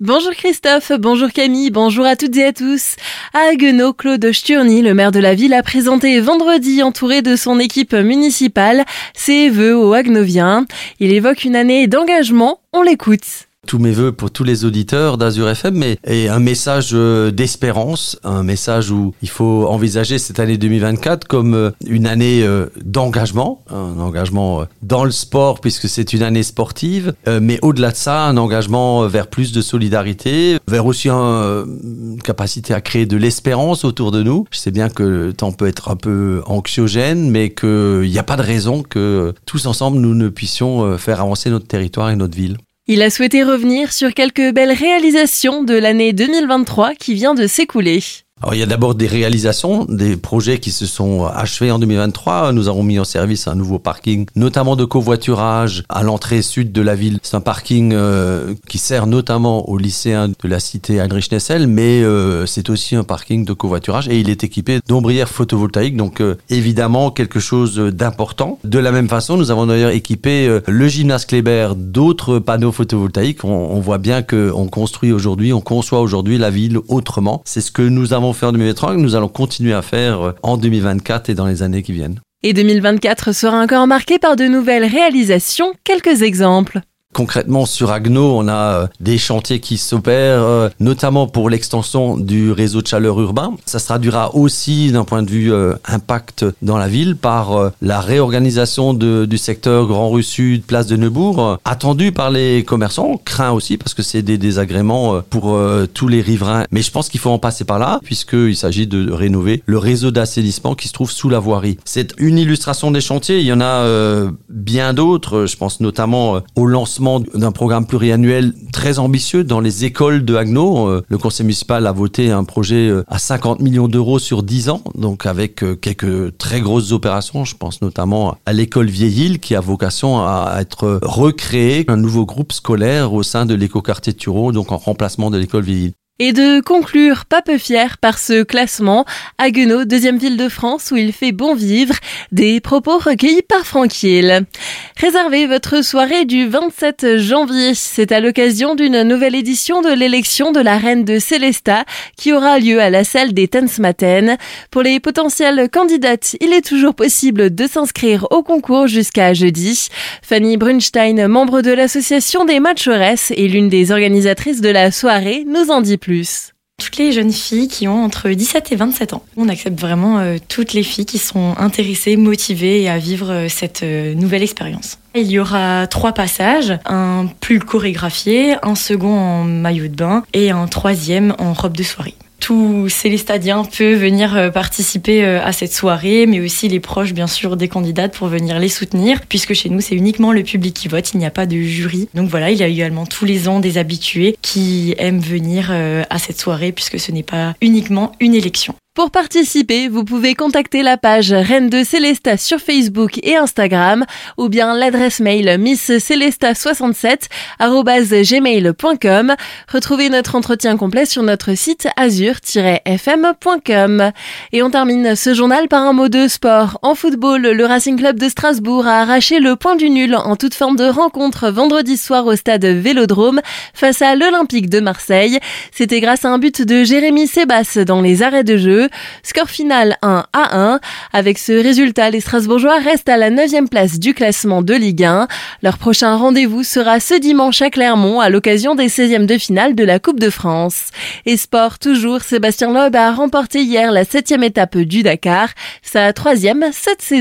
Bonjour Christophe, bonjour Camille, bonjour à toutes et à tous. À Haguenau, Claude Sturny, le maire de la ville, a présenté vendredi, entouré de son équipe municipale, ses vœux aux Hagenoviens. Il évoque une année d'engagement, on l'écoute tous mes voeux pour tous les auditeurs d'Azur FM, mais et un message euh, d'espérance, un message où il faut envisager cette année 2024 comme euh, une année euh, d'engagement, un engagement dans le sport puisque c'est une année sportive, mais au-delà de ça, un engagement vers plus de solidarité, vers aussi une capacité à créer de l'espérance autour de nous. Je sais bien que le temps peut être un peu anxiogène, mais qu'il n'y a pas de raison que tous ensemble nous ne puissions faire avancer notre territoire et notre ville. Il a souhaité revenir sur quelques belles réalisations de l'année 2023 qui vient de s'écouler. Alors, il y a d'abord des réalisations, des projets qui se sont achevés en 2023. Nous avons mis en service un nouveau parking, notamment de covoiturage à l'entrée sud de la ville. C'est un parking euh, qui sert notamment aux lycéens de la cité Heinrich Nessel, mais euh, c'est aussi un parking de covoiturage et il est équipé d'ombrières photovoltaïques, donc euh, évidemment quelque chose d'important. De la même façon, nous avons d'ailleurs équipé le gymnase Kléber d'autres panneaux photovoltaïques. On, on voit bien qu'on construit aujourd'hui, on conçoit aujourd'hui la ville autrement. C'est ce que nous avons fait en 2023 nous allons continuer à faire euh, en 2024 et dans les années qui viennent. Et 2024 sera encore marqué par de nouvelles réalisations. Quelques exemples. Concrètement, sur Agno, on a euh, des chantiers qui s'opèrent, euh, notamment pour l'extension du réseau de chaleur urbain. Ça se traduira aussi d'un point de vue euh, impact dans la ville par la réorganisation du secteur Grand Rue Sud, place de Neubourg, attendu par les commerçants, craint aussi parce que c'est des désagréments pour tous les riverains. Mais je pense qu'il faut en passer par là, puisqu'il s'agit de rénover le réseau d'assainissement qui se trouve sous la voirie. C'est une illustration des chantiers, il y en a bien d'autres, je pense notamment au lancement d'un programme pluriannuel très ambitieux dans les écoles de Haguenau. Euh, le conseil municipal a voté un projet euh, à 50 millions d'euros sur 10 ans, donc avec euh, quelques très grosses opérations. Je pense notamment à l'école Vieille-Île qui a vocation à être recréé un nouveau groupe scolaire au sein de l'écoquartier Tureau, donc en remplacement de l'école Vieille-Île et de conclure pas peu fier par ce classement. Haguenau, deuxième ville de France où il fait bon vivre, des propos recueillis par Franquiel. Réservez votre soirée du 27 janvier. C'est à l'occasion d'une nouvelle édition de l'élection de la reine de Célesta qui aura lieu à la salle des Maten. Pour les potentielles candidates, il est toujours possible de s'inscrire au concours jusqu'à jeudi. Fanny Brunstein, membre de l'association des Matcheresses et l'une des organisatrices de la soirée, nous en dit plus. Toutes les jeunes filles qui ont entre 17 et 27 ans. On accepte vraiment euh, toutes les filles qui sont intéressées, motivées à vivre euh, cette euh, nouvelle expérience. Il y aura trois passages, un plus chorégraphié, un second en maillot de bain et un troisième en robe de soirée tous Célestadiens peuvent venir euh, participer euh, à cette soirée, mais aussi les proches, bien sûr, des candidates pour venir les soutenir, puisque chez nous, c'est uniquement le public qui vote, il n'y a pas de jury. Donc voilà, il y a également tous les ans des habitués qui aiment venir euh, à cette soirée, puisque ce n'est pas uniquement une élection. Pour participer, vous pouvez contacter la page Reine de Célesta sur Facebook et Instagram ou bien l'adresse mail misscélesta67@gmail.com. Retrouvez notre entretien complet sur notre site azur-fm.com. Et on termine ce journal par un mot de sport. En football, le Racing Club de Strasbourg a arraché le point du nul en toute forme de rencontre vendredi soir au stade Vélodrome face à l'Olympique de Marseille. C'était grâce à un but de Jérémy Sebas dans les arrêts de jeu. Score final 1 à 1. Avec ce résultat, les Strasbourgeois restent à la 9 place du classement de Ligue 1. Leur prochain rendez-vous sera ce dimanche à Clermont à l'occasion des 16e de finale de la Coupe de France. Et sport toujours, Sébastien Loeb a remporté hier la septième étape du Dakar, sa troisième cette saison.